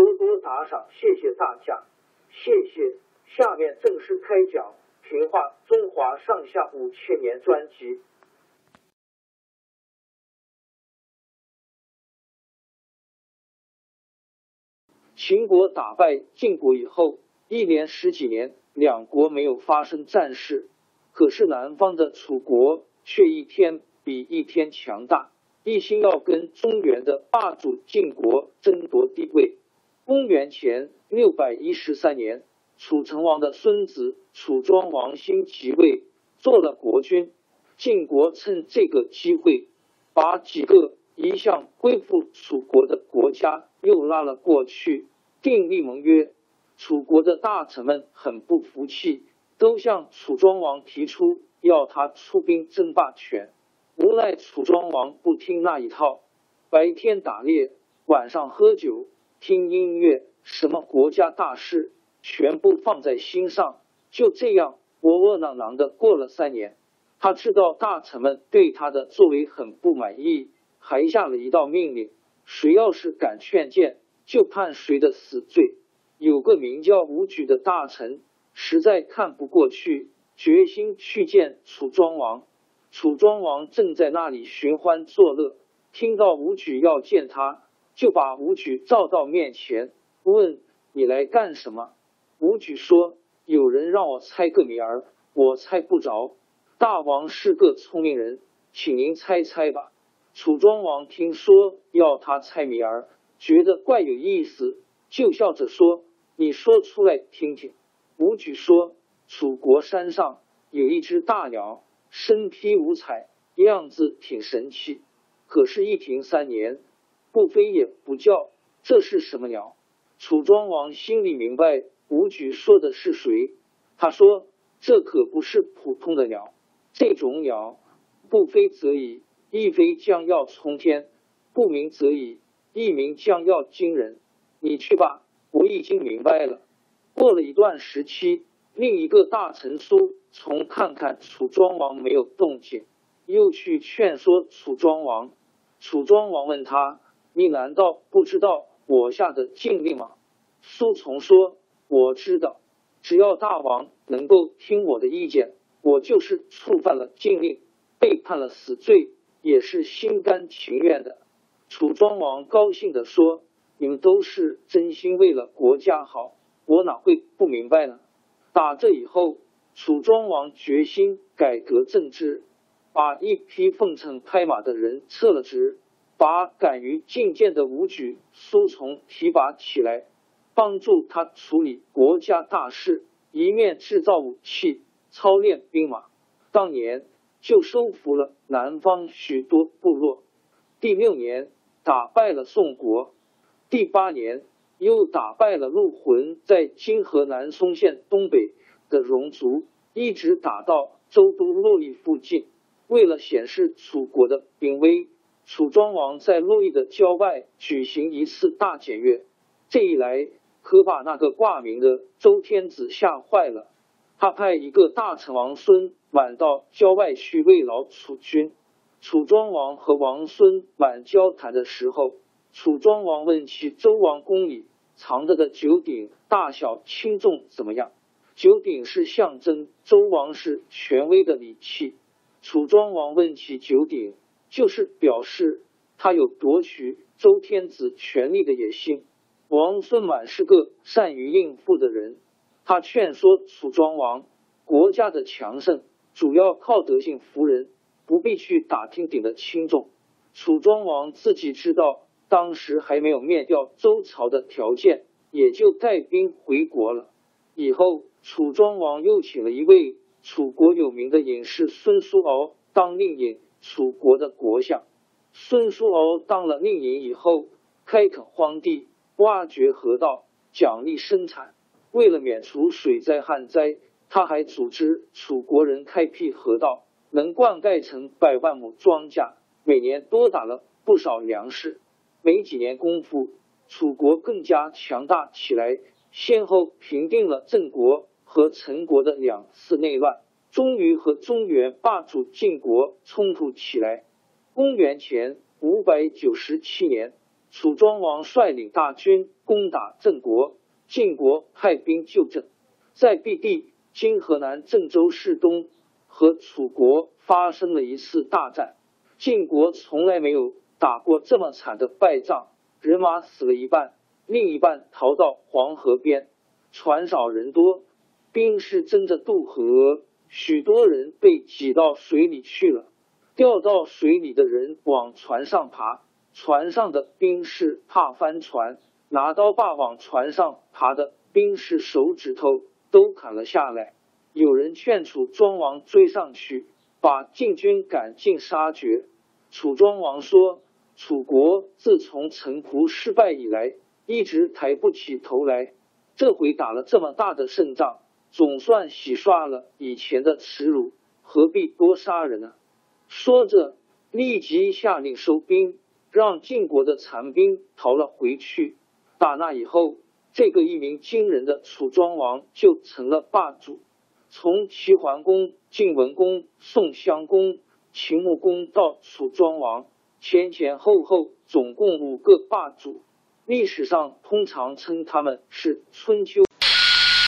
多多打赏，谢谢大家，谢谢。下面正式开讲《评话中华上下五千年》专辑。秦国打败晋国以后，一连十几年，两国没有发生战事，可是南方的楚国却一天比一天强大，一心要跟中原的霸主晋国争夺地位。公元前六百一十三年，楚成王的孙子楚庄王兴即位，做了国君。晋国趁这个机会，把几个一向归附楚国的国家又拉了过去，订立盟约。楚国的大臣们很不服气，都向楚庄王提出要他出兵争霸权。无奈楚庄王不听那一套，白天打猎，晚上喝酒。听音乐，什么国家大事，全部放在心上。就这样，窝窝囊囊的过了三年。他知道大臣们对他的作为很不满意，还下了一道命令：谁要是敢劝谏，就判谁的死罪。有个名叫武举的大臣，实在看不过去，决心去见楚庄王。楚庄王正在那里寻欢作乐，听到武举要见他。就把武举召到面前，问你来干什么？武举说：“有人让我猜个谜儿，我猜不着。大王是个聪明人，请您猜猜吧。”楚庄王听说要他猜谜儿，觉得怪有意思，就笑着说：“你说出来听听。”武举说：“楚国山上有一只大鸟，身披五彩，样子挺神气，可是，一停三年。”不飞也不叫，这是什么鸟？楚庄王心里明白，武举说的是谁。他说：“这可不是普通的鸟，这种鸟不飞则已，一飞将要冲天；不鸣则已，一鸣将要惊人。你去吧，我已经明白了。”过了一段时期，另一个大臣苏从看看楚庄王没有动静，又去劝说楚庄王。楚庄王问他。你难道不知道我下的禁令吗？苏从说：“我知道，只要大王能够听我的意见，我就是触犯了禁令，被判了死罪，也是心甘情愿的。”楚庄王高兴的说：“你们都是真心为了国家好，我哪会不明白呢？”打这以后，楚庄王决心改革政治，把一批奉承拍马的人撤了职。把敢于进谏的武举苏从提拔起来，帮助他处理国家大事，一面制造武器，操练兵马。当年就收服了南方许多部落。第六年打败了宋国，第八年又打败了陆浑在今河南嵩县东北的戎族，一直打到周都洛邑附近。为了显示楚国的兵威。楚庄王在洛邑的郊外举行一次大检阅，这一来，可把那个挂名的周天子吓坏了。他派一个大臣王孙满到郊外去慰劳楚军。楚庄王和王孙满交谈的时候，楚庄王问起周王宫里藏着的九鼎大小轻重怎么样？九鼎是象征周王室权威的礼器。楚庄王问起九鼎，就是表示他有夺取周天子权力的野心。王孙满是个善于应付的人，他劝说楚庄王，国家的强盛主要靠德性服人。不必去打听鼎的轻重。楚庄王自己知道，当时还没有灭掉周朝的条件，也就带兵回国了。以后，楚庄王又请了一位楚国有名的隐士孙叔敖当令尹，楚国的国相。孙叔敖当了令尹以后，开垦荒地，挖掘河道，奖励生产。为了免除水灾旱灾，他还组织楚国人开辟河道。能灌溉成百万亩庄稼，每年多打了不少粮食。没几年功夫，楚国更加强大起来，先后平定了郑国和陈国的两次内乱，终于和中原霸主晋国冲突起来。公元前五百九十七年，楚庄王率领大军攻打郑国，晋国派兵救郑，在毕地（今河南郑州市东）。和楚国发生了一次大战，晋国从来没有打过这么惨的败仗，人马死了一半，另一半逃到黄河边，船少人多，兵士争着渡河，许多人被挤到水里去了。掉到水里的人往船上爬，船上的兵士怕翻船，拿刀把往船上爬的兵士手指头都砍了下来。有人劝楚庄王追上去，把晋军赶尽杀绝。楚庄王说：“楚国自从城濮失败以来，一直抬不起头来。这回打了这么大的胜仗，总算洗刷了以前的耻辱，何必多杀人呢？”说着，立即下令收兵，让晋国的残兵逃了回去。打那以后，这个一鸣惊人的楚庄王就成了霸主。从齐桓公、晋文公、宋襄公、秦穆公到楚庄王，前前后后总共五个霸主。历史上通常称他们是春秋